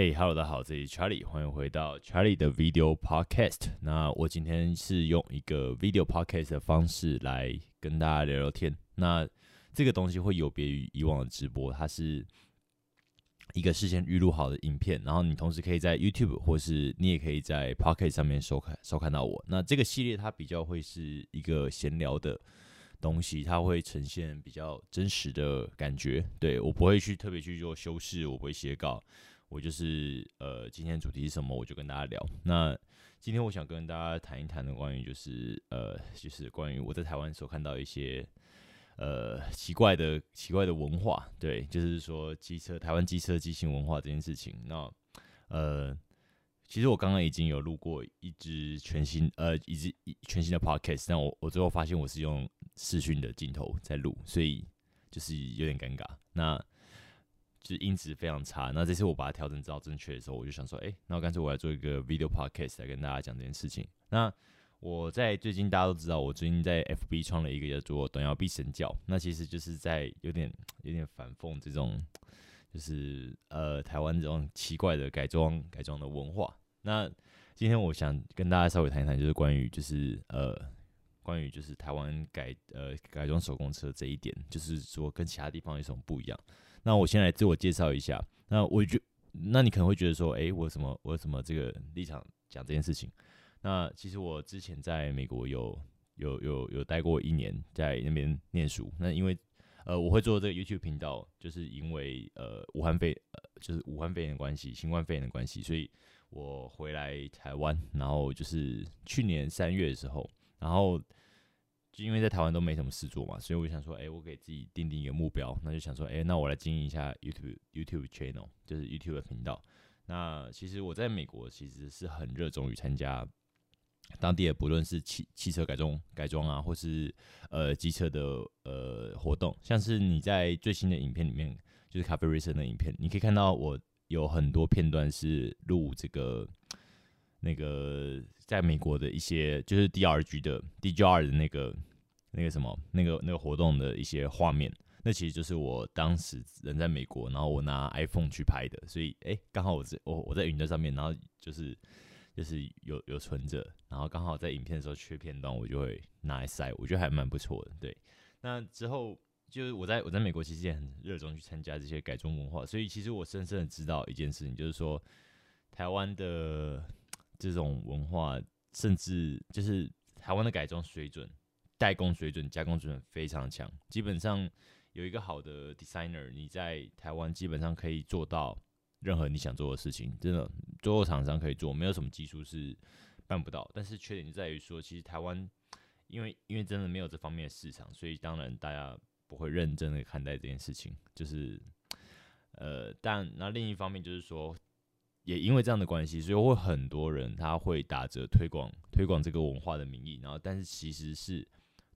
嘿，Hello，大家好，这里是 Charlie，欢迎回到 Charlie 的 Video Podcast。那我今天是用一个 Video Podcast 的方式来跟大家聊聊天。那这个东西会有别于以往的直播，它是一个事先预录好的影片，然后你同时可以在 YouTube 或是你也可以在 Podcast 上面收看收看到我。那这个系列它比较会是一个闲聊的东西，它会呈现比较真实的感觉。对我不会去特别去做修饰，我不会写稿。我就是呃，今天主题是什么，我就跟大家聊。那今天我想跟大家谈一谈的关于就是呃，就是关于我在台湾所看到一些呃奇怪的奇怪的文化，对，就是说机车台湾机车机型文化这件事情。那呃，其实我刚刚已经有录过一支全新呃一支全新的 podcast，但我我最后发现我是用视讯的镜头在录，所以就是有点尴尬。那就是音质非常差。那这次我把它调整到正确的时候，我就想说，哎，那我干脆我来做一个 video podcast 来跟大家讲这件事情。那我在最近大家都知道，我最近在 FB 创了一个叫做“短腰必神教”，那其实就是在有点有点反讽这种，就是呃台湾这种奇怪的改装改装的文化。那今天我想跟大家稍微谈一谈，就是关于就是呃关于就是台湾改呃改装手工车这一点，就是说跟其他地方有什么不一样。那我先来自我介绍一下。那我觉，那你可能会觉得说，哎，我什么，我什么这个立场讲这件事情？那其实我之前在美国有有有有待过一年，在那边念书。那因为呃，我会做这个 YouTube 频道，就是因为呃，武汉肺呃，就是武汉肺炎的关系，新冠肺炎的关系，所以我回来台湾，然后就是去年三月的时候，然后。就因为在台湾都没什么事做嘛，所以我就想说，哎，我给自己定定一个目标，那就想说，哎，那我来经营一下 YouTube YouTube channel，就是 YouTube 的频道。那其实我在美国其实是很热衷于参加当地的，不论是汽汽车改装改装啊，或是呃机车的呃活动，像是你在最新的影片里面，就是咖啡 racer 的影片，你可以看到我有很多片段是录这个那个在美国的一些，就是 DRG 的 DJR 的那个。那个什么，那个那个活动的一些画面，那其实就是我当时人在美国，然后我拿 iPhone 去拍的，所以哎，刚好我在我我在云端上面，然后就是就是有有存着，然后刚好在影片的时候缺片段，我就会拿来塞，我觉得还蛮不错的。对，那之后就是我在我在美国其实也很热衷去参加这些改装文化，所以其实我深深的知道一件事情，就是说台湾的这种文化，甚至就是台湾的改装水准。代工水准、加工水准非常强，基本上有一个好的 designer，你在台湾基本上可以做到任何你想做的事情，真的，所有厂商可以做，没有什么技术是办不到。但是缺点就在于说，其实台湾因为因为真的没有这方面的市场，所以当然大家不会认真的看待这件事情。就是呃，但那另一方面就是说，也因为这样的关系，所以会很多人他会打着推广推广这个文化的名义，然后但是其实是。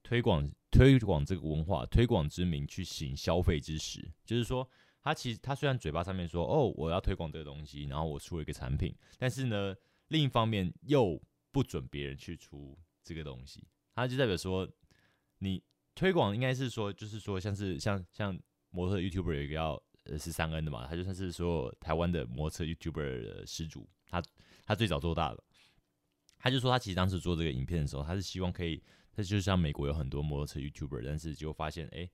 推广推广这个文化，推广之名去行消费之实，就是说，他其实他虽然嘴巴上面说哦，我要推广这个东西，然后我出了一个产品，但是呢，另一方面又不准别人去出这个东西，他就代表说，你推广应该是说，就是说，像是像像模特 YouTuber 有一个要呃是三 N 的嘛，他就算是说台湾的模特 YouTuber 的始祖，他他最早做大的，他就说他其实当时做这个影片的时候，他是希望可以。他就像美国有很多摩托车 YouTuber，但是就发现，哎，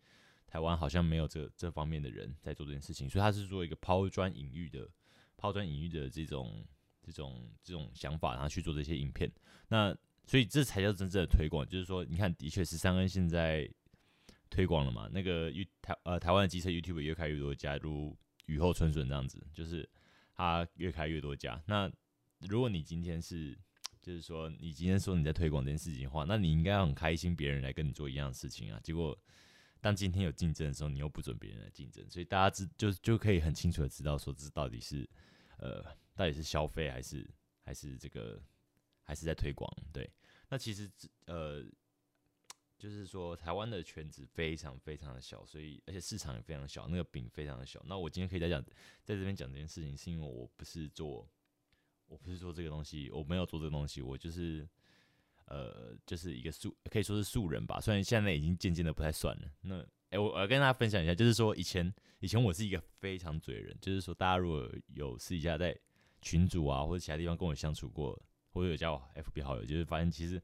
台湾好像没有这这方面的人在做这件事情，所以他是做一个抛砖引玉的、抛砖引玉的这种、这种、这种想法，然后去做这些影片。那所以这才叫真正的推广，就是说，你看，的确是三恩现在推广了嘛？那个 You 台呃台湾的机车 YouTuber 越开越多，加入雨后春笋这样子，就是他越开越多家。那如果你今天是就是说，你今天说你在推广这件事情的话，那你应该要很开心，别人来跟你做一样的事情啊。结果，当今天有竞争的时候，你又不准别人来竞争，所以大家知就就可以很清楚的知道，说这到底是呃，到底是消费还是还是这个还是在推广？对，那其实呃，就是说台湾的圈子非常非常的小，所以而且市场也非常小，那个饼非常的小。那我今天可以再讲，在这边讲这件事情，是因为我不是做。我不是做这个东西，我没有做这个东西，我就是，呃，就是一个素，可以说是素人吧。虽然现在已经渐渐的不太算了。那哎，我我要跟大家分享一下，就是说以前以前我是一个非常嘴人，就是说大家如果有私底下在群主啊或者其他地方跟我相处过，或者有加我 FB 好友，就是发现其实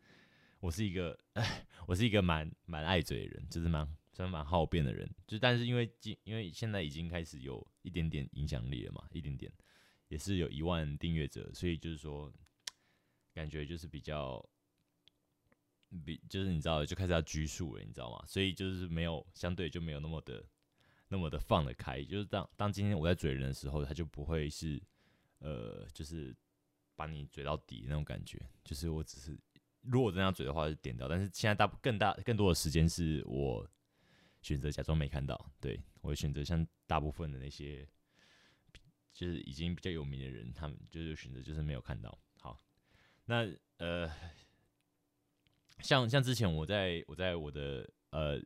我是一个，哎，我是一个蛮蛮爱嘴的人，就是蛮算蛮好辩的人，就但是因为今因为现在已经开始有一点点影响力了嘛，一点点也是有一万订阅者，所以就是说感觉就是比较。比就是你知道，就开始要拘束了，你知道吗？所以就是没有相对就没有那么的那么的放得开。就是当当今天我在嘴人的时候，他就不会是呃，就是把你嘴到底那种感觉。就是我只是如果这样嘴的话，就点到。但是现在大更大更多的时间是我选择假装没看到。对我选择像大部分的那些就是已经比较有名的人，他们就是选择就是没有看到。好，那呃。像像之前我在我在我的呃，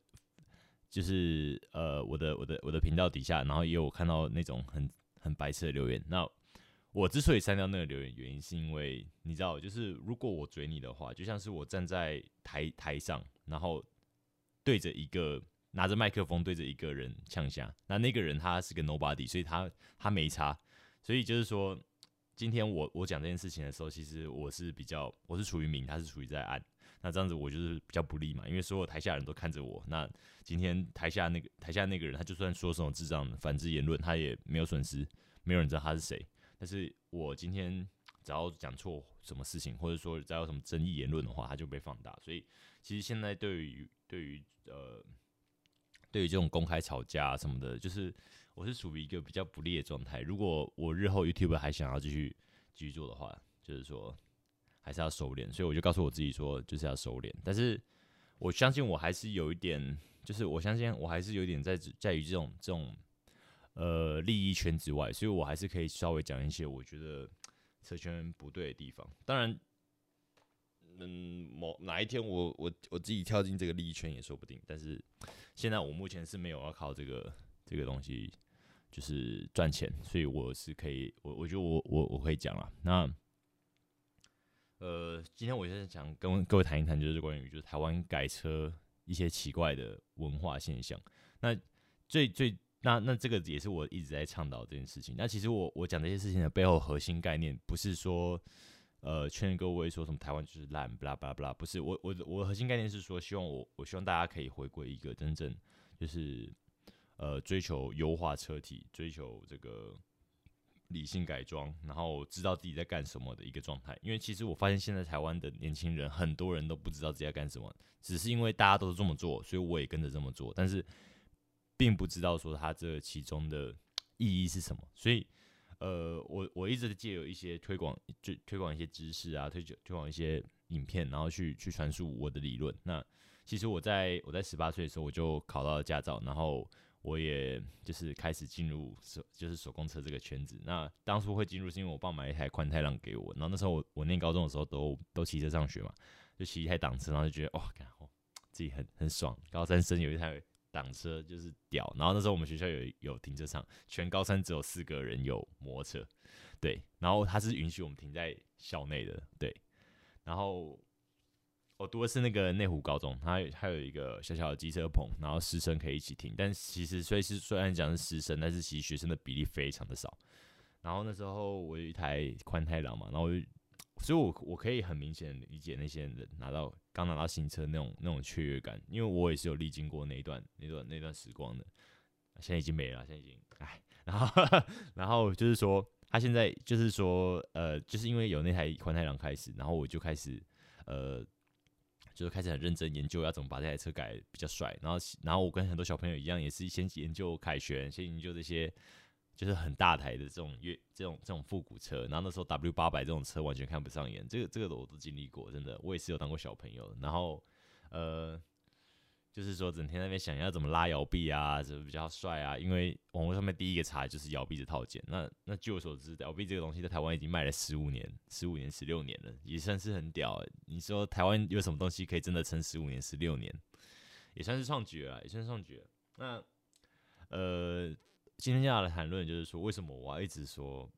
就是呃我的我的我的频道底下，然后也有看到那种很很白痴的留言。那我之所以删掉那个留言，原因是因为你知道，就是如果我追你的话，就像是我站在台台上，然后对着一个拿着麦克风对着一个人呛下，那那个人他是个 nobody，所以他他没差，所以就是说，今天我我讲这件事情的时候，其实我是比较我是处于明，他是处于在暗。那这样子我就是比较不利嘛，因为所有台下人都看着我。那今天台下那个台下那个人，他就算说什么智障反制言论，他也没有损失，没有人知道他是谁。但是我今天只要讲错什么事情，或者说只要有什么争议言论的话，他就被放大。所以其实现在对于对于呃对于这种公开吵架什么的，就是我是处于一个比较不利的状态。如果我日后 YouTube 还想要继续继续做的话，就是说。还是要收敛，所以我就告诉我自己说，就是要收敛。但是我相信我还是有一点，就是我相信我还是有点在在于这种这种呃利益圈之外，所以我还是可以稍微讲一些我觉得车圈不对的地方。当然，嗯，某哪一天我我我自己跳进这个利益圈也说不定。但是现在我目前是没有要靠这个这个东西就是赚钱，所以我是可以，我我觉得我我我可以讲了。那呃，今天我就是想跟各位谈一谈，就是关于就是台湾改车一些奇怪的文化现象。那最最那那这个也是我一直在倡导这件事情。那其实我我讲这些事情的背后核心概念，不是说呃劝各位说什么台湾就是烂，巴拉巴拉巴拉，不是。我我我核心概念是说，希望我我希望大家可以回归一个真正就是呃追求优化车体，追求这个。理性改装，然后知道自己在干什么的一个状态。因为其实我发现现在台湾的年轻人很多人都不知道自己在干什么，只是因为大家都这么做，所以我也跟着这么做。但是并不知道说他这其中的意义是什么。所以，呃，我我一直借有一些推广，就推广一些知识啊，推推广一些影片，然后去去传输我的理论。那其实我在我在十八岁的时候我就考到了驾照，然后。我也就是开始进入手就是手工车这个圈子。那当初会进入是因为我爸买一台宽太郎给我，然后那时候我我念高中的时候都都骑车上学嘛，就骑一台挡车，然后就觉得哇，自己很很爽。高三生有一台挡车就是屌。然后那时候我们学校有有停车场，全高三只有四个人有摩托车，对。然后他是允许我们停在校内的，对。然后。我读的是那个内湖高中，它还有一个小小的机车棚，然后师生可以一起停。但其实虽是虽然讲是师生，但是其实学生的比例非常的少。然后那时候我有一台宽太郎嘛，然后所以我我可以很明显理解那些人拿到刚拿到新车那种那种雀跃感，因为我也是有历经过那一段那段那段时光的。现在已经没了，现在已经哎，然后 然后就是说他现在就是说呃，就是因为有那台宽太郎开始，然后我就开始呃。就是开始很认真研究要怎么把这台车改比较帅，然后然后我跟很多小朋友一样，也是先研究凯旋，先研究这些就是很大台的这种越这种这种复古车，然后那时候 W 八百这种车完全看不上眼，这个这个我都经历过，真的，我也是有当过小朋友，然后呃。就是说，整天那边想要怎么拉摇臂啊，怎么比较帅啊？因为网络上面第一个查就是摇臂的套件。那那据我所知，摇臂这个东西在台湾已经卖了十五年、十五年、十六年了，也算是很屌。你说台湾有什么东西可以真的撑十五年、十六年，也算是创举了，也算是创举。那呃，今天要来谈论就是说，为什么我要一直说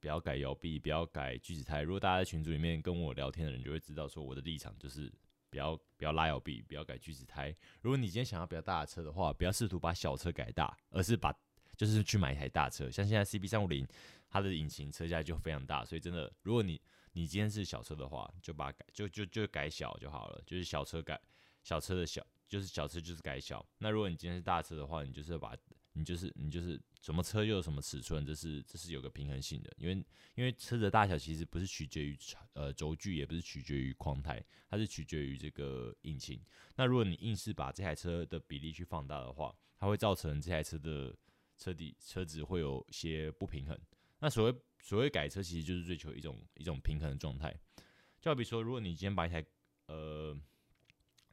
不要改摇臂，不要改锯子胎？如果大家在群组里面跟我聊天的人就会知道，说我的立场就是不要不要拉摇臂，不要改锯齿胎。如果你今天想要比较大的车的话，不要试图把小车改大，而是把就是去买一台大车。像现在 CB 三五零，它的引擎车架就非常大，所以真的，如果你你今天是小车的话，就把改就就就改小就好了，就是小车改小车的小，就是小车就是改小。那如果你今天是大车的话，你就是把你就是你就是什么车又有什么尺寸，这是这是有个平衡性的，因为因为车的大小其实不是取决于呃轴距，也不是取决于框态，它是取决于这个引擎。那如果你硬是把这台车的比例去放大的话，它会造成这台车的车底车子会有些不平衡。那所谓所谓改车，其实就是追求一种一种平衡的状态。就好比说，如果你今天把一台呃。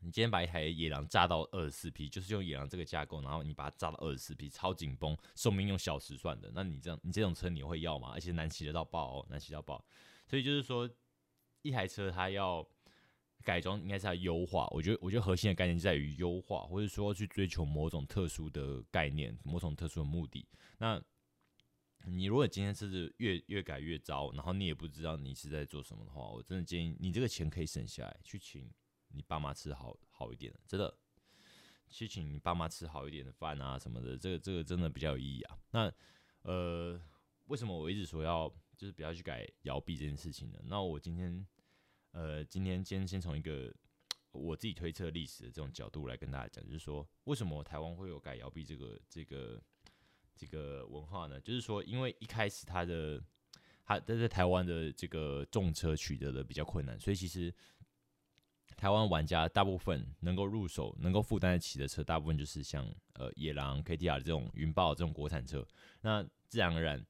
你今天把一台野狼炸到二十四匹，就是用野狼这个架构，然后你把它炸到二十四匹，超紧绷，寿命用小时算的。那你这样，你这种车你会要吗？而且难骑得到爆哦，难骑到爆。所以就是说，一台车它要改装，应该是要优化。我觉得，我觉得核心的概念就在于优化，或者说去追求某种特殊的概念，某种特殊的目的。那你如果今天车子越越改越糟，然后你也不知道你是在做什么的话，我真的建议你这个钱可以省下来去请。你爸妈吃好好一点的，真的去请你爸妈吃好一点的饭啊什么的，这个这个真的比较有意义啊。那呃，为什么我一直说要就是不要去改摇臂这件事情呢？那我今天呃今天今天先从一个我自己推测历史的这种角度来跟大家讲，就是说为什么台湾会有改摇臂这个这个这个文化呢？就是说因为一开始它的它在台湾的这个重车取得的比较困难，所以其实。台湾玩家大部分能够入手、能够负担得起的车，大部分就是像呃野狼、KTR 这种云豹这种国产车。那自然而然，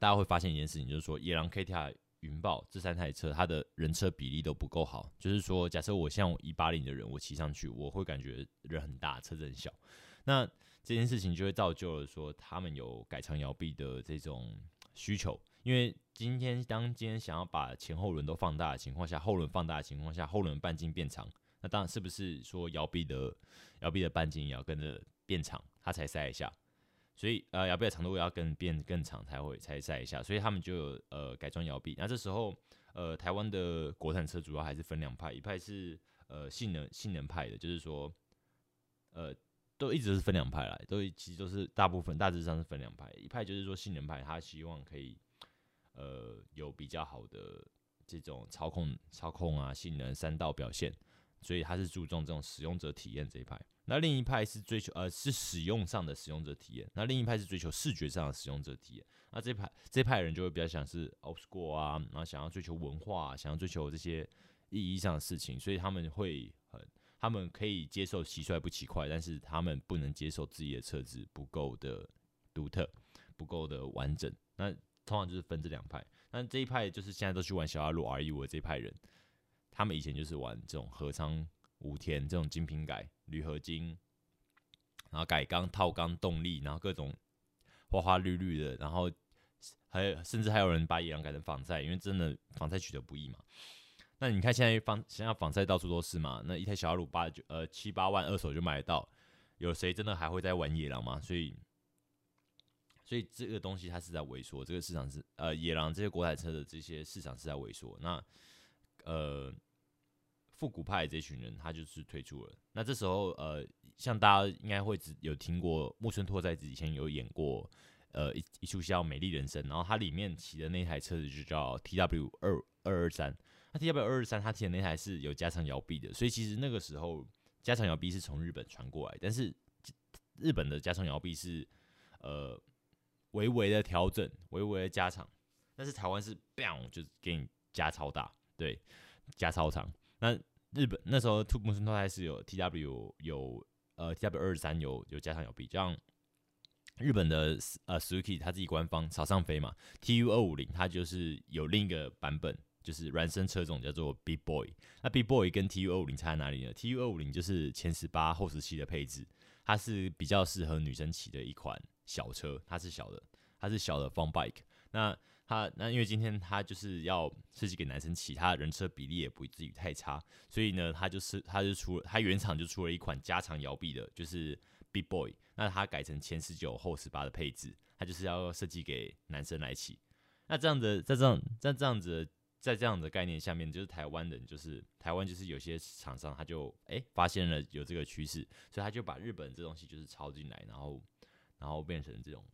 大家会发现一件事情，就是说野狼、KTR、云豹这三台车，它的人车比例都不够好。就是说，假设我像一八零的人，我骑上去，我会感觉人很大，车子很小。那这件事情就会造就了说，他们有改长摇臂的这种需求。因为今天当今天想要把前后轮都放大的情况下，后轮放大的情况下，后轮半径变长，那当然是不是说摇臂的摇臂的半径也要跟着变长，它才塞一下？所以呃，摇臂的长度要跟变更长才会才塞一下，所以他们就有呃改装摇臂。那这时候呃，台湾的国产车主要还是分两派，一派是呃性能性能派的，就是说呃都一直是分两派来，都其实都是大部分大致上是分两派，一派就是说性能派，他希望可以。呃，有比较好的这种操控、操控啊，性能、三道表现，所以他是注重这种使用者体验这一派。那另一派是追求呃是使用上的使用者体验，那另一派是追求视觉上的使用者体验。那这派这派人就会比较想是 old school 啊，然后想要追求文化，想要追求这些意义上的事情，所以他们会很，他们可以接受奇帅不奇快，但是他们不能接受自己的车子不够的独特，不够的完整。那通常就是分这两派，但这一派就是现在都去玩小阿鲁 R E 五这一派人，他们以前就是玩这种合仓武田这种精品改铝合金，然后改缸套缸动力，然后各种花花绿绿的，然后还有甚至还有人把野狼改成仿赛，因为真的仿赛取得不易嘛。那你看现在仿现在仿赛到处都是嘛，那一台小阿鲁八九呃七八万二手就买得到，有谁真的还会在玩野狼吗？所以。所以这个东西它是在萎缩，这个市场是呃野狼这些国产车的这些市场是在萎缩。那呃复古派这群人他就是退出了。那这时候呃像大家应该会只有听过木村拓哉以前有演过呃一一出叫《美丽人生》，然后它里面骑的那台车子就叫 T W 二二二三。那 T W 二二三他骑的那台是有加长摇臂的，所以其实那个时候加长摇臂是从日本传过来，但是日本的加长摇臂是呃。微微的调整，微微的加长，但是台湾是 bang 就是给你加超大，对，加超长。那日本那时候兔木村拓哉是有 T W 有呃 T W 二三有有加长有比，像日本的呃 Suzuki 它自己官方朝上飞嘛，T U 二五零它就是有另一个版本，就是孪生车种叫做 Big Boy。那 Big Boy 跟 T U 二五零差在哪里呢？T U 二五零就是前十八后十七的配置，它是比较适合女生骑的一款。小车，它是小的，它是小的 fun bike。那它那因为今天它就是要设计给男生骑，它人车比例也不至于太差，所以呢，它就是它就出了，它原厂就出了一款加长摇臂的，就是 Big Boy。那它改成前十九后十八的配置，它就是要设计给男生来骑。那这样子，在这样在这样子在这样的概念下面，就是台湾人，就是台湾，就是有些厂商他就哎发现了有这个趋势，所以他就把日本这东西就是抄进来，然后然后变成这种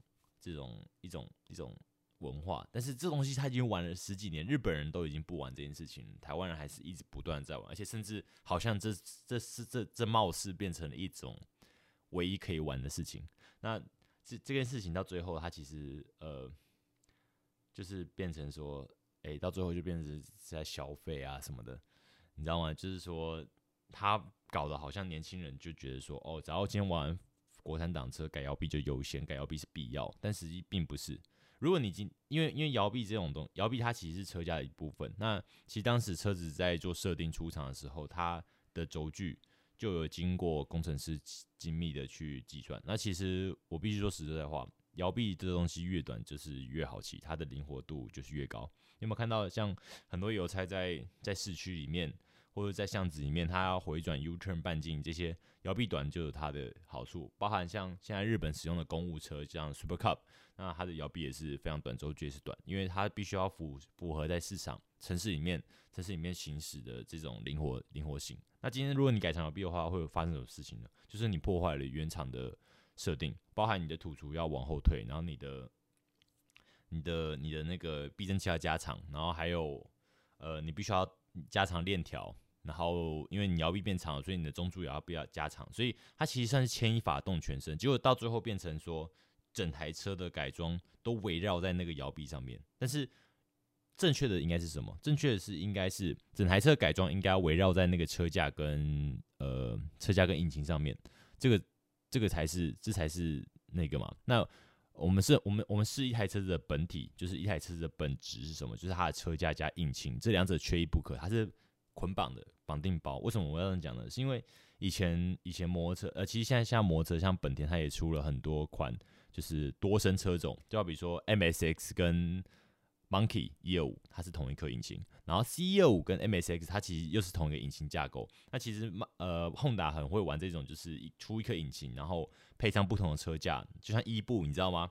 这种一种一种文化。但是这东西他已经玩了十几年，日本人都已经不玩这件事情，台湾人还是一直不断在玩，而且甚至好像这这是这这貌似变成了一种唯一可以玩的事情。那这这件事情到最后，它其实呃就是变成说。哎，到最后就变成在消费啊什么的，你知道吗？就是说他搞得好像年轻人就觉得说，哦，只要今天玩国产挡车改摇臂就优先，改摇臂是必要，但实际并不是。如果你今因为因为摇臂这种东，摇臂它其实是车架的一部分。那其实当时车子在做设定出厂的时候，它的轴距就有经过工程师精密的去计算。那其实我必须说实在话。摇臂这东西越短就是越好骑，它的灵活度就是越高。有没有看到像很多邮差在在市区里面或者在巷子里面，它要回转 U turn 半径，这些摇臂短就有它的好处。包含像现在日本使用的公务车，像 Super Cup，那它的摇臂也是非常短，轴距也是短，因为它必须要符符合在市场城市里面城市里面行驶的这种灵活灵活性。那今天如果你改成摇臂的话，会发生什么事情呢？就是你破坏了原厂的。设定包含你的土除要往后退，然后你的、你的、你的那个避震器要加长，然后还有呃，你必须要加长链条，然后因为你摇臂变长了，所以你的中柱也要比较加长，所以它其实算是牵一发动全身，结果到最后变成说整台车的改装都围绕在那个摇臂上面。但是正确的应该是什么？正确的是应该是整台车改装应该围绕在那个车架跟呃车架跟引擎上面，这个。这个才是，这才是那个嘛。那我们是，我们我们是一台车子的本体，就是一台车子的本质是什么？就是它的车架加引擎，这两者缺一不可。它是捆绑的绑定包。为什么我要这样讲呢？是因为以前以前摩托车，呃，其实现在像摩托车，像本田，它也出了很多款，就是多生车种，就好比说 MSX 跟。Monkey 一二五，它是同一颗引擎，然后 C 一二五跟 MSX 它其实又是同一个引擎架构。那其实呃，Honda 很会玩这种，就是出一颗引擎，然后配上不同的车架，就像伊布，你知道吗？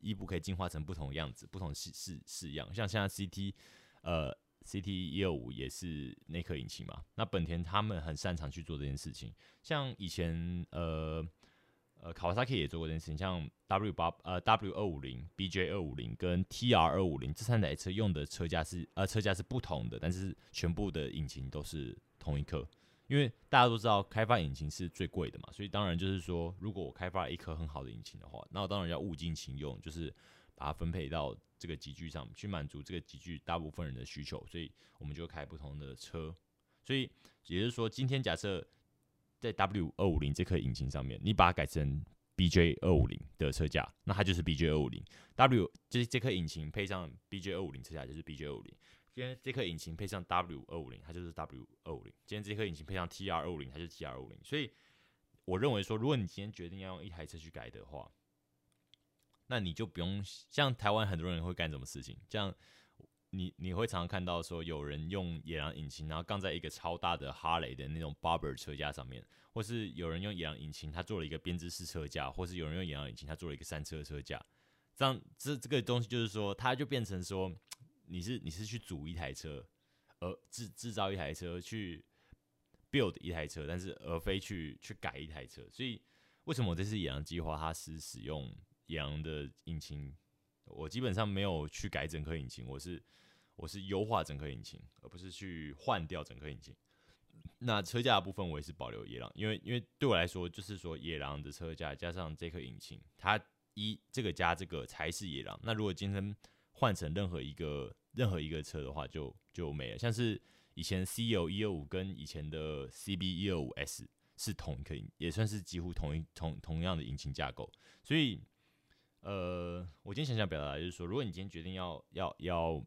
伊布可以进化成不同的样子，不同式式式样。像现在 CT 呃 CT 一二五也是那颗引擎嘛。那本田他们很擅长去做这件事情，像以前呃。呃，卡瓦萨 K 也做过这件事情，像 W 八呃 W 二五零、BJ 二五零跟 TR 二五零这三台车用的车架是呃车架是不同的，但是全部的引擎都是同一颗。因为大家都知道开发引擎是最贵的嘛，所以当然就是说，如果我开发了一颗很好的引擎的话，那我当然要物尽其用，就是把它分配到这个集具上去满足这个集具大部分人的需求，所以我们就开不同的车。所以也就是说，今天假设。在 W 二五零这颗引擎上面，你把它改成 BJ 二五零的车架，那它就是 BJ 二五零。W 就是这颗引擎配上 BJ 二五零车架，就是 BJ 二五零。今天这颗引擎配上 W 二五零，它就是 W 二五零。今天这颗引擎配上 TR 二五零，它就是 TR 二五零。所以我认为说，如果你今天决定要用一台车去改的话，那你就不用像台湾很多人会干什么事情，这样。你你会常常看到说有人用野狼引擎，然后杠在一个超大的哈雷的那种 Barber 车架上面，或是有人用野狼引擎，他做了一个编织式车架，或是有人用野狼引擎，他做了一个三车车架。这样这这个东西就是说，它就变成说，你是你是去组一台车，而制制造一台车，去 build 一台车，但是而非去去改一台车。所以为什么我这次野狼计划它是使用野狼的引擎？我基本上没有去改整颗引擎，我是我是优化整颗引擎，而不是去换掉整颗引擎。那车架的部分我也是保留野狼，因为因为对我来说，就是说野狼的车架加上这颗引擎，它一这个加这个才是野狼。那如果今天换成任何一个任何一个车的话，就就没了。像是以前 C O 一二五跟以前的 C B 一二五 S 是同一颗，也算是几乎同一同同样的引擎架构，所以。呃，我今天想想表达就是说，如果你今天决定要要要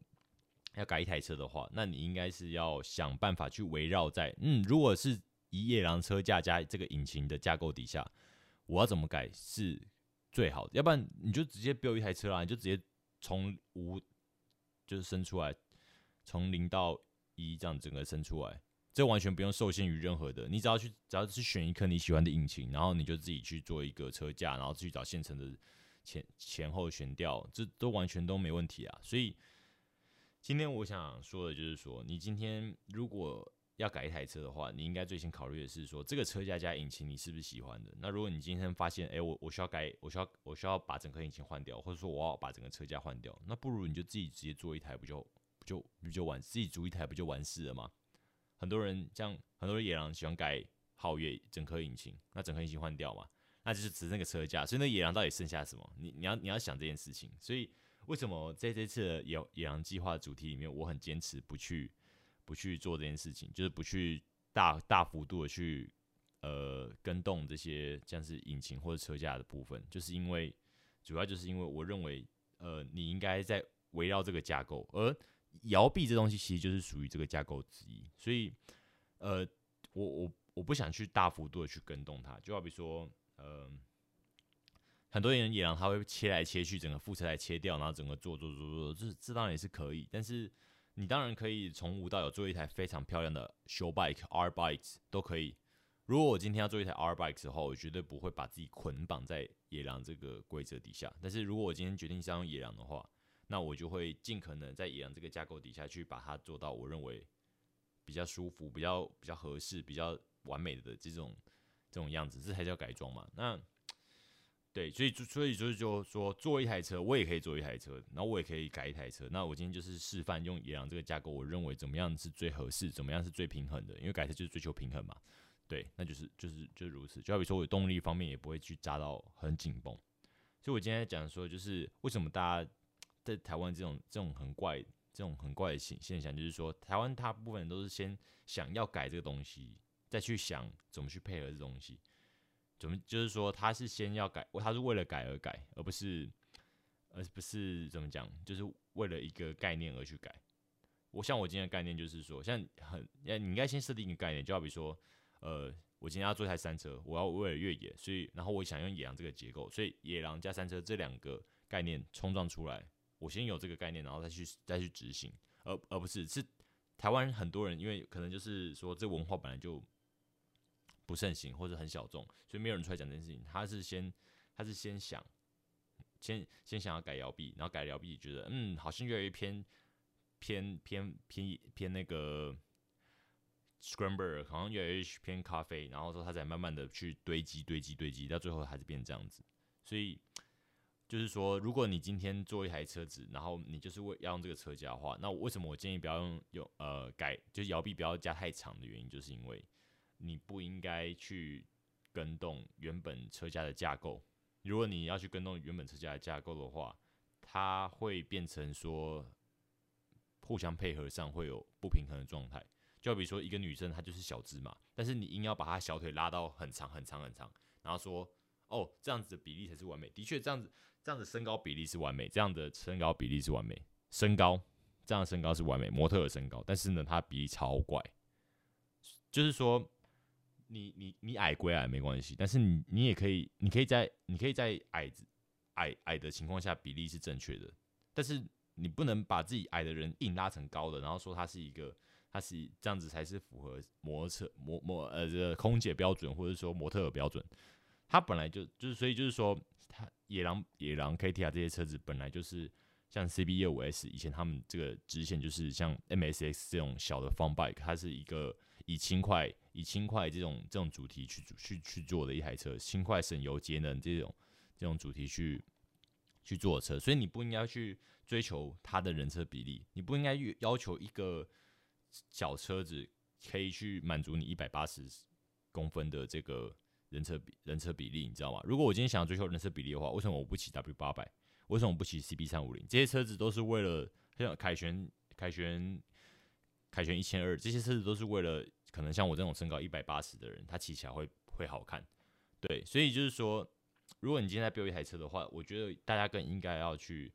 要改一台车的话，那你应该是要想办法去围绕在，嗯，如果是一夜狼车架加这个引擎的架构底下，我要怎么改是最好的？要不然你就直接 build 一台车啦，你就直接从无就是生出来，从零到一这样整个生出来，这完全不用受限于任何的，你只要去只要去选一颗你喜欢的引擎，然后你就自己去做一个车架，然后去找现成的。前前后悬吊，这都完全都没问题啊！所以今天我想说的就是说，你今天如果要改一台车的话，你应该最先考虑的是说，这个车架加引擎你是不是喜欢的？那如果你今天发现，哎，我我需要改，我需要我需要把整颗引擎换掉，或者说我要把整个车架换掉，那不如你就自己直接做一台，不就不就不就完，自己组一台不就完事了吗？很多人像很多人野狼喜欢改皓月整颗引擎，那整颗引擎换掉嘛，那就是只那个车架，所以那野狼到底剩下什么？你你要你要想这件事情，所以为什么在这次的野野狼计划主题里面，我很坚持不去。不去做这件事情，就是不去大大幅度的去呃跟动这些像是引擎或者车架的部分，就是因为主要就是因为我认为呃你应该在围绕这个架构，而摇臂这东西其实就是属于这个架构之一，所以呃我我我不想去大幅度的去跟动它，就好比说呃很多人也让他会切来切去，整个副车来切掉，然后整个做做做做，这这当然也是可以，但是。你当然可以从无到有做一台非常漂亮的 show bike R bikes 都可以。如果我今天要做一台 R bikes 的话，我绝对不会把自己捆绑在野狼这个规则底下。但是如果我今天决定是要用野狼的话，那我就会尽可能在野狼这个架构底下去把它做到我认为比较舒服、比较比较合适、比较完美的这种这种样子，这才叫改装嘛。那对，所以所以就是就说做一台车，我也可以做一台车，然后我也可以改一台车。那我今天就是示范用野狼这个架构，我认为怎么样是最合适，怎么样是最平衡的。因为改车就是追求平衡嘛，对，那就是就是就是如此。就好比说我动力方面也不会去扎到很紧绷。所以我今天讲说，就是为什么大家在台湾这种这种很怪、这种很怪的现现象，就是说台湾大部分都是先想要改这个东西，再去想怎么去配合这东西。怎么就是说，他是先要改，他是为了改而改，而不是，而不是怎么讲，就是为了一个概念而去改。我像我今天的概念就是说，像很，你应该先设定一个概念，就好比说，呃，我今天要做一台山车，我要为了越野，所以然后我想用野狼这个结构，所以野狼加山车这两个概念冲撞出来，我先有这个概念，然后再去再去执行，而而不是是台湾很多人，因为可能就是说这文化本来就。不盛行或者很小众，所以没有人出来讲这件事情。他是先，他是先想，先先想要改摇臂，然后改摇臂，觉得嗯，好像越来越偏偏偏偏偏那个 scramble，好像越来越偏咖啡，然后说他才慢慢的去堆积堆积堆积，到最后还是变这样子。所以就是说，如果你今天做一台车子，然后你就是为要用这个车架的话，那为什么我建议不要用用呃改，就是摇臂不要加太长的原因，就是因为。你不应该去跟动原本车架的架构。如果你要去跟动原本车架的架构的话，它会变成说互相配合上会有不平衡的状态。就比如说一个女生她就是小只嘛，但是你硬要把她小腿拉到很长很长很长，然后说哦这样子的比例才是完美。的确这样子这样子身高比例是完美，这样的身高比例是完美，身高这样的身高是完美，模特的身高，但是呢它比例超怪，就是说。你你你矮归矮没关系，但是你你也可以，你可以在你可以在矮矮矮的情况下比例是正确的，但是你不能把自己矮的人硬拉成高的，然后说他是一个他是这样子才是符合模特模模呃这个空姐标准或者说模特的标准，他本来就就是所以就是说他野狼野狼 K T R 这些车子本来就是像 C B 二五 S 以前他们这个直线就是像 M S X 这种小的 fun bike，它是一个。以轻快、以轻快这种这种主题去去去做的一台车，轻快、省油、节能这种这种主题去去做车，所以你不应该去追求它的人车比例，你不应该要求一个小车子可以去满足你一百八十公分的这个人车比人车比例，你知道吗？如果我今天想要追求人车比例的话，为什么我不骑 W 八百？为什么我不骑 CB 三五零？这些车子都是为了像凯旋、凯旋。凯旋一千二，这些车子都是为了可能像我这种身高一百八十的人，他骑起来会会好看。对，所以就是说，如果你今天在标一台车的话，我觉得大家更应该要去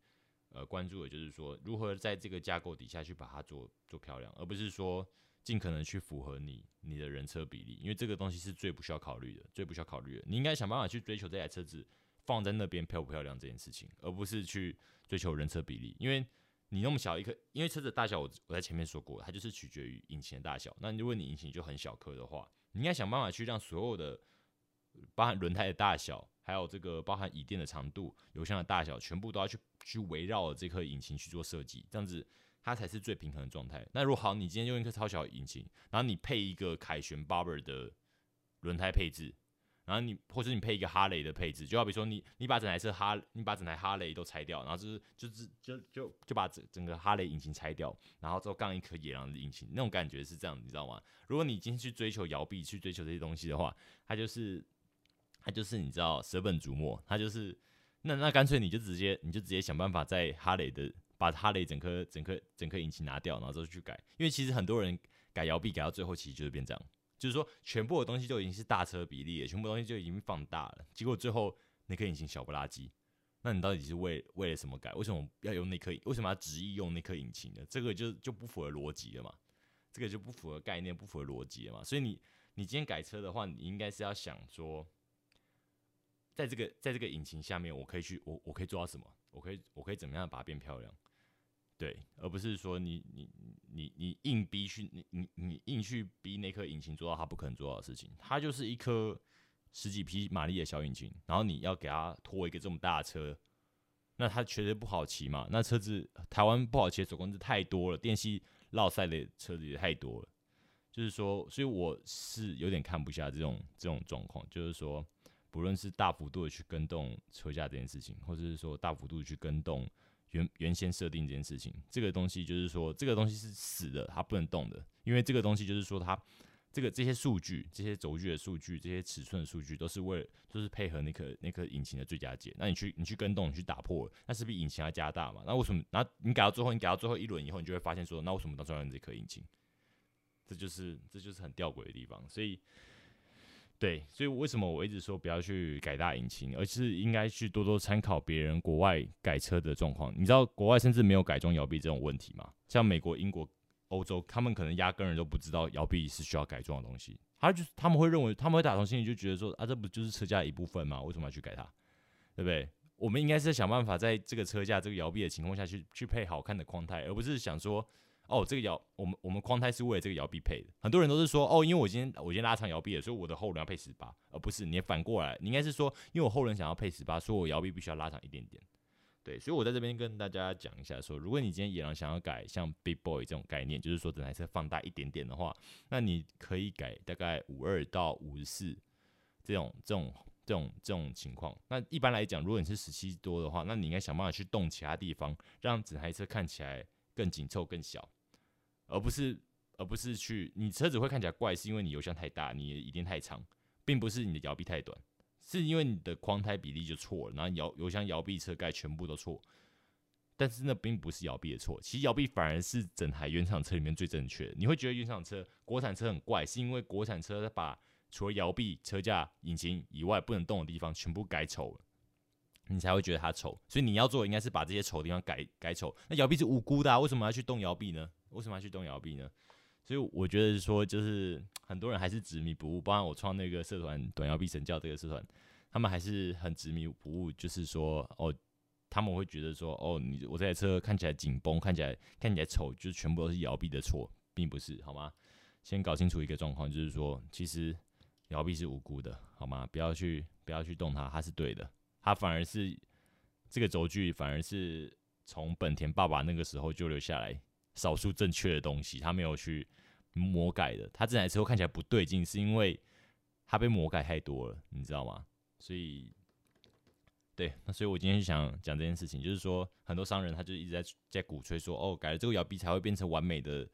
呃关注的，就是说如何在这个架构底下去把它做做漂亮，而不是说尽可能去符合你你的人车比例，因为这个东西是最不需要考虑的，最不需要考虑的。你应该想办法去追求这台车子放在那边漂不漂亮这件事情，而不是去追求人车比例，因为。你那么小一颗，因为车子大小，我我在前面说过，它就是取决于引擎的大小。那如果你引擎就很小颗的话，你应该想办法去让所有的，包含轮胎的大小，还有这个包含椅垫的长度、油箱的大小，全部都要去去围绕这颗引擎去做设计。这样子，它才是最平衡的状态。那如果好，你今天用一颗超小引擎，然后你配一个凯旋 Barber 的轮胎配置。然后你或者你配一个哈雷的配置，就好比说你你把整台车哈，你把整台哈雷都拆掉，然后就是就是就就就把整整个哈雷引擎拆掉，然后之后杠一颗野狼的引擎，那种感觉是这样，你知道吗？如果你今天去追求摇臂，去追求这些东西的话，它就是它就是你知道舍本逐末，它就是那那干脆你就直接你就直接想办法在哈雷的把哈雷整颗整颗整颗引擎拿掉，然后之后去改，因为其实很多人改摇臂改到最后其实就是变这样。就是说，全部的东西就已经是大车比例了，全部东西就已经放大了，结果最后那颗引擎小不拉几，那你到底是为为了什么改？为什么要用那颗？为什么要执意用那颗引擎呢？这个就就不符合逻辑了嘛？这个就不符合概念，不符合逻辑了嘛？所以你你今天改车的话，你应该是要想说，在这个在这个引擎下面，我可以去我我可以做到什么？我可以我可以怎么样把它变漂亮？对，而不是说你你你你硬逼去你你你硬去逼那颗引擎做到它不可能做到的事情，它就是一颗十几匹马力的小引擎，然后你要给它拖一个这么大的车，那它绝对不好骑嘛。那车子台湾不好骑手工字太多了，电系绕赛的车子也太多了，就是说，所以我是有点看不下这种这种状况，就是说，不论是大幅度的去跟动车价这件事情，或者是说大幅度去跟动。原原先设定这件事情，这个东西就是说，这个东西是死的，它不能动的，因为这个东西就是说，它这个这些数据、这些轴距的数据、这些尺寸的数据，都是为了就是配合那颗那颗引擎的最佳解。那你去你去跟动，你去打破，那是不是引擎要加大嘛？那为什么？那你改到最后，你改到最后一轮以后，你就会发现说，那为什么当初要用这颗引擎？这就是这就是很吊诡的地方，所以。对，所以为什么我一直说不要去改大引擎，而是应该去多多参考别人国外改车的状况？你知道国外甚至没有改装摇臂这种问题吗？像美国、英国、欧洲，他们可能压根人都不知道摇臂是需要改装的东西。他就他们会认为，他们会打从心里就觉得说啊，这不就是车架一部分吗？为什么要去改它？对不对？我们应该是想办法在这个车架、这个摇臂的情况下去去配好看的框胎，而不是想说。哦，这个摇我们我们框胎是为了这个摇臂配的。很多人都是说，哦，因为我今天我今天拉长摇臂了，所以我的后轮要配十八，而不是你反过来，你应该是说，因为我后轮想要配十八，所以我摇臂必须要拉长一点点。对，所以我在这边跟大家讲一下，说如果你今天野狼想要改像 Big Boy 这种概念，就是说整台车放大一点点的话，那你可以改大概五二到五十四这种这种这种这种情况。那一般来讲，如果你是十七多的话，那你应该想办法去动其他地方，让整台车看起来更紧凑、更小。而不是，而不是去你车子会看起来怪，是因为你油箱太大，你椅垫太长，并不是你的摇臂太短，是因为你的框胎比例就错了，然后摇油箱、摇臂、车盖全部都错。但是那并不是摇臂的错，其实摇臂反而是整台原厂车里面最正确的。你会觉得原厂车、国产车很怪，是因为国产车把除了摇臂、车架、引擎以外不能动的地方全部改丑了，你才会觉得它丑。所以你要做的应该是把这些丑的地方改改丑。那摇臂是无辜的啊，为什么要去动摇臂呢？为什么要去动摇臂呢？所以我觉得说，就是很多人还是执迷不悟。包括我创那个社团“短摇臂神教”这个社团，他们还是很执迷不悟。就是说，哦，他们会觉得说，哦，你我这台车看起来紧绷，看起来看起来丑，就是全部都是摇臂的错，并不是，好吗？先搞清楚一个状况，就是说，其实摇臂是无辜的，好吗？不要去不要去动它，它是对的，他反而是这个轴距，反而是从本田爸爸那个时候就留下来。少数正确的东西，他没有去魔改的。他这台车看起来不对劲，是因为他被魔改太多了，你知道吗？所以，对，那所以我今天就想讲这件事情，就是说，很多商人他就一直在在鼓吹说，哦，改了这个摇臂才会变成完美的、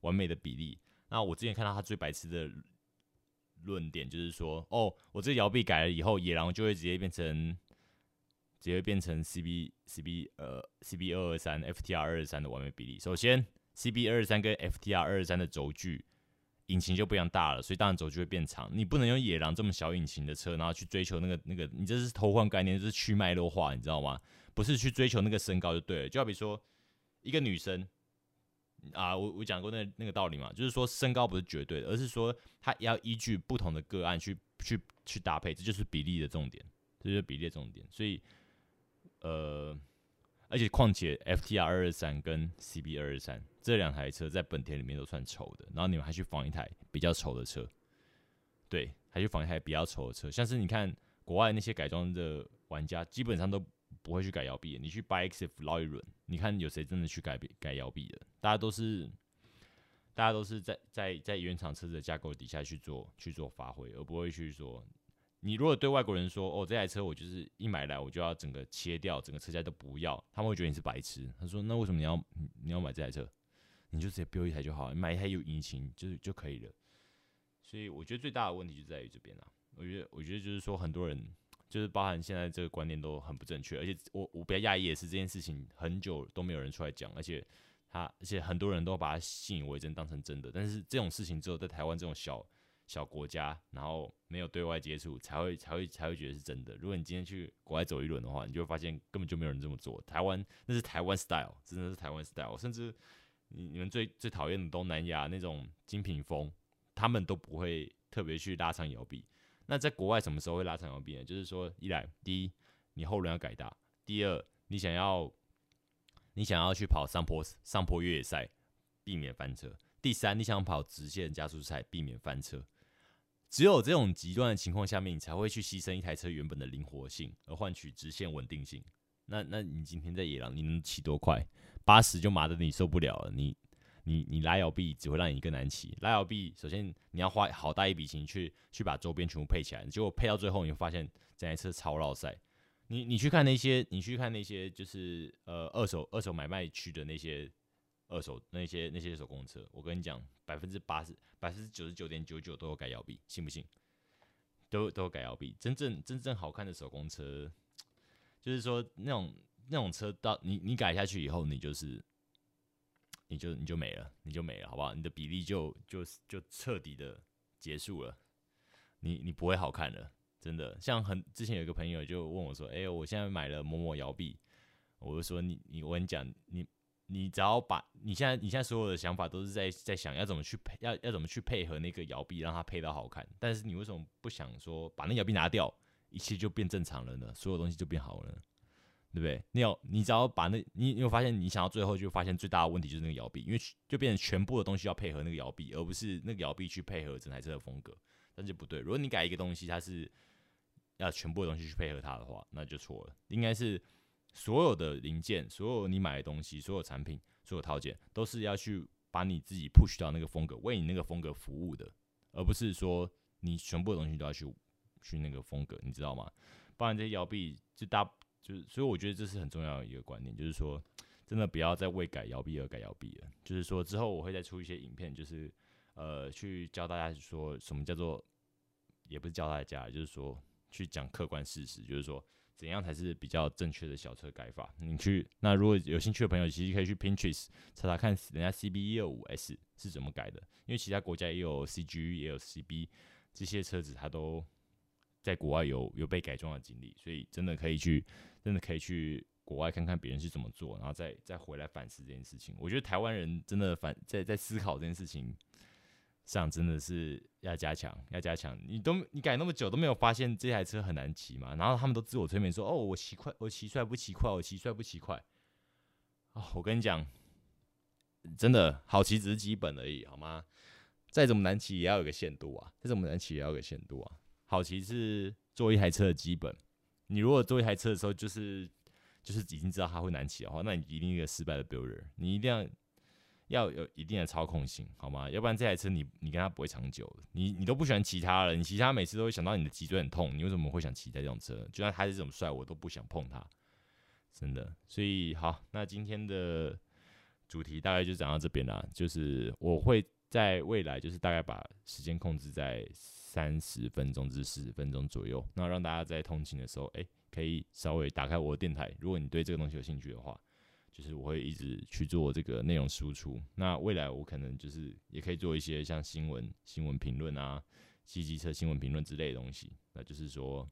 完美的比例。那我之前看到他最白痴的论点，就是说，哦，我这摇臂改了以后，野狼就会直接变成。直接变成 C B C B 呃 C B 二二三 F T R 二二三的完美比例。首先，C B 二二三跟 F T R 二二三的轴距引擎就不一样大了，所以当然轴距会变长。你不能用野狼这么小引擎的车，然后去追求那个那个，你这是偷换概念，就是去脉络化，你知道吗？不是去追求那个身高就对了。就好比说一个女生啊，我我讲过那那个道理嘛，就是说身高不是绝对的，而是说它要依据不同的个案去去去搭配，这就是比例的重点，这就是比例的重点，所以。呃，而且况且 F T R 二二三跟 C B 二二三这两台车在本田里面都算丑的，然后你们还去仿一台比较丑的车，对，还去仿一台比较丑的车，像是你看国外那些改装的玩家，基本上都不会去改摇臂的。你去 Buy X F 捞一轮，你看有谁真的去改改摇臂的？大家都是，大家都是在在在原厂车子的架构底下去做去做发挥，而不会去说，你如果对外国人说，哦，这台车我就是一买来我就要整个切掉，整个车架都不要，他们会觉得你是白痴。他说，那为什么你要你要买这台车？你就直接 build 一台就好，买一台有引擎就是就可以了。所以我觉得最大的问题就在于这边啊。我觉得我觉得就是说很多人。就是包含现在这个观念都很不正确，而且我我比较讶异的是这件事情很久都没有人出来讲，而且他而且很多人都把它信以为真当成真的，但是这种事情只有在台湾这种小小国家，然后没有对外接触才会才会才会觉得是真的。如果你今天去国外走一轮的话，你就会发现根本就没有人这么做。台湾那是台湾 style，真的是台湾 style，甚至你你们最最讨厌的东南亚那种精品风，他们都不会特别去拉长摇臂。那在国外什么时候会拉长摇臂呢？就是说，一来，第一，你后轮要改大；第二，你想要，你想要去跑上坡上坡越野赛，避免翻车；第三，你想跑直线加速赛，避免翻车。只有这种极端的情况下面，你才会去牺牲一台车原本的灵活性，而换取直线稳定性。那，那你今天在野狼，你能骑多快？八十就麻的你受不了了，你。你你拉摇臂只会让你更难骑。拉摇臂，首先你要花好大一笔钱去去把周边全部配起来，结果配到最后，你会发现这台车超绕塞。你你去看那些，你去看那些就是呃二手二手买卖区的那些二手那些那些手工车，我跟你讲，百分之八十百分之九十九点九九都有改摇臂，信不信？都都有改摇臂。真正真正好看的手工车，就是说那种那种车到你你改下去以后，你就是。你就你就没了，你就没了，好不好？你的比例就就就彻底的结束了，你你不会好看了，真的。像很之前有一个朋友就问我说：“哎，我现在买了某某摇臂。”我就说：“你你我跟你讲，你你只要把你现在你现在所有的想法都是在在想要怎么去配，要要怎么去配合那个摇臂，让它配到好看。但是你为什么不想说把那摇臂拿掉，一切就变正常了呢？所有东西就变好了。”对不对？你有，你只要把那，你你有发现，你想要最后就发现最大的问题就是那个摇臂，因为就变成全部的东西要配合那个摇臂，而不是那个摇臂去配合整台车的风格，那就不对。如果你改一个东西，它是要全部的东西去配合它的话，那就错了。应该是所有的零件、所有你买的东西、所有产品、所有套件，都是要去把你自己 push 到那个风格，为你那个风格服务的，而不是说你全部的东西都要去去那个风格，你知道吗？不然这些摇臂就大。就是，所以我觉得这是很重要的一个观念，就是说，真的不要再为改摇臂而改摇臂了。就是说，之后我会再出一些影片，就是呃，去教大家说什么叫做，也不是教大家，就是说去讲客观事实，就是说怎样才是比较正确的小车改法。你去，那如果有兴趣的朋友，其实可以去 Pinterest 查查看人家 CB 一二五 S 是怎么改的，因为其他国家也有 CG 也有 CB 这些车子，它都。在国外有有被改装的经历，所以真的可以去，真的可以去国外看看别人是怎么做，然后再再回来反思这件事情。我觉得台湾人真的反在在思考这件事情上，真的是要加强，要加强。你都你改那么久都没有发现这台车很难骑嘛？然后他们都自我催眠说：“哦，我骑快，我骑出来不骑快，我骑出来不骑快。”啊，我跟你讲，真的好骑只是基本而已，好吗？再怎么难骑也要有个限度啊！再怎么难骑也要有个限度啊！好骑是做一台车的基本。你如果做一台车的时候，就是就是已经知道它会难骑的话，那你一定一个失败的 builder。你一定要要有一定的操控性，好吗？要不然这台车你你跟它不会长久。你你都不喜欢骑它了，你骑它每次都会想到你的脊椎很痛。你为什么会想骑这种车？就算它是这么帅，我都不想碰它。真的。所以好，那今天的主题大概就讲到这边啦。就是我会在未来，就是大概把时间控制在。三十分钟至四十分钟左右，那让大家在通勤的时候，哎，可以稍微打开我的电台。如果你对这个东西有兴趣的话，就是我会一直去做这个内容输出。那未来我可能就是也可以做一些像新闻、新闻评论啊、机机车新闻评论之类的东西。那就是说，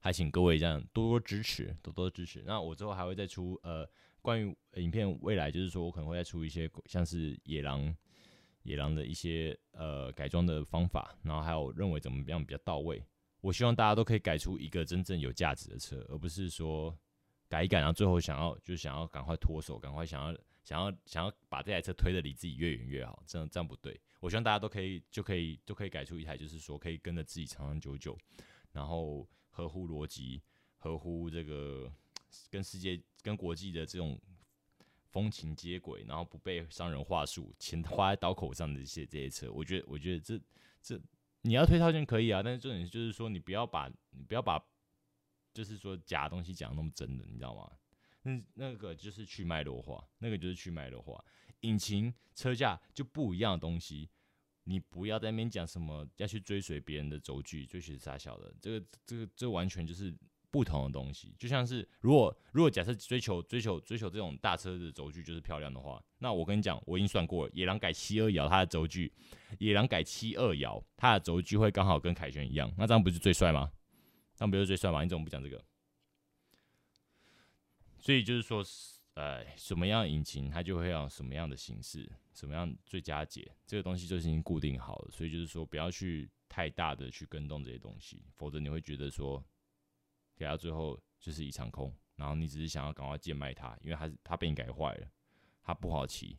还请各位这样多多支持，多多支持。那我之后还会再出呃，关于影片未来，就是说我可能会再出一些像是野狼。野狼的一些呃改装的方法，然后还有认为怎么样比较到位。我希望大家都可以改出一个真正有价值的车，而不是说改一改，然后最后想要就想要赶快脱手，赶快想要想要想要把这台车推的离自己越远越好。这样这样不对。我希望大家都可以就可以就可以改出一台，就是说可以跟着自己长长久久，然后合乎逻辑、合乎这个跟世界、跟国际的这种风情接轨，然后不被商人话术，钱花在刀口上的一些这些车，我觉得，我觉得这这你要推套件可以啊，但是重点就是说，你不要把你不要把就是说假东西讲那么真的，你知道吗？那那个就是去脉络化，那个就是去脉络化，引擎车架就不一样的东西，你不要在那边讲什么要去追随别人的轴距，追随傻小的，这个这个这完全就是不同的东西。就像是如果如果假设追求追求追求这种大车的轴距就是漂亮的话，那我跟你讲，我已经算过了，野狼改七二摇它的轴距，野狼改七二摇它的轴距会刚好跟凯旋一样，那这样不是最帅吗？那不是最帅吗？你怎么不讲这个？所以就是说，是呃，什么样引擎它就会用什么样的形式，什么样最佳解，这个东西就是已经固定好了。所以就是说，不要去太大的去跟动这些东西，否则你会觉得说，给到最后就是一场空，然后你只是想要赶快贱卖它，因为它它被你改坏了，它不好骑，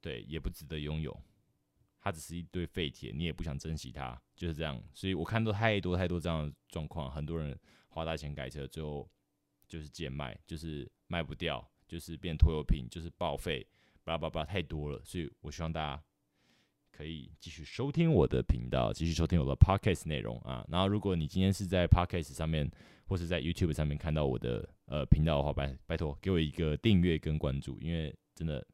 对，也不值得拥有，它只是一堆废铁，你也不想珍惜它，就是这样。所以我看到太多太多这样的状况，很多人花大钱改车，最后。就是贱卖，就是卖不掉，就是变拖油瓶，就是报废，巴拉巴拉太多了。所以我希望大家可以继续收听我的频道，继续收听我的 podcast 内容啊。然后，如果你今天是在 podcast 上面或是在 YouTube 上面看到我的呃频道的话，拜拜托给我一个订阅跟关注，因为真的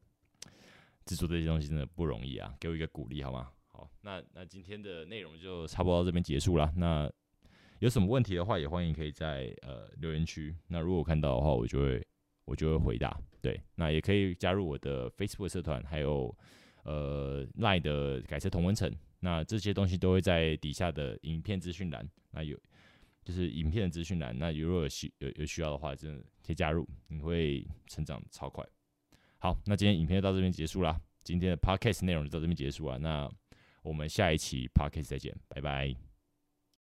制作这些东西真的不容易啊，给我一个鼓励好吗？好，那那今天的内容就差不多到这边结束了。那有什么问题的话，也欢迎可以在呃留言区。那如果看到的话，我就会我就会回答。对，那也可以加入我的 Facebook 社团，还有呃 Line 的改车同文层。那这些东西都会在底下的影片资讯栏。那有就是影片的资讯栏。那如果有需有有需要的话，真的可以加入，你会成长超快。好，那今天影片就到这边结束啦。今天的 Podcast 内容就到这边结束啦。那我们下一期 Podcast 再见，拜拜。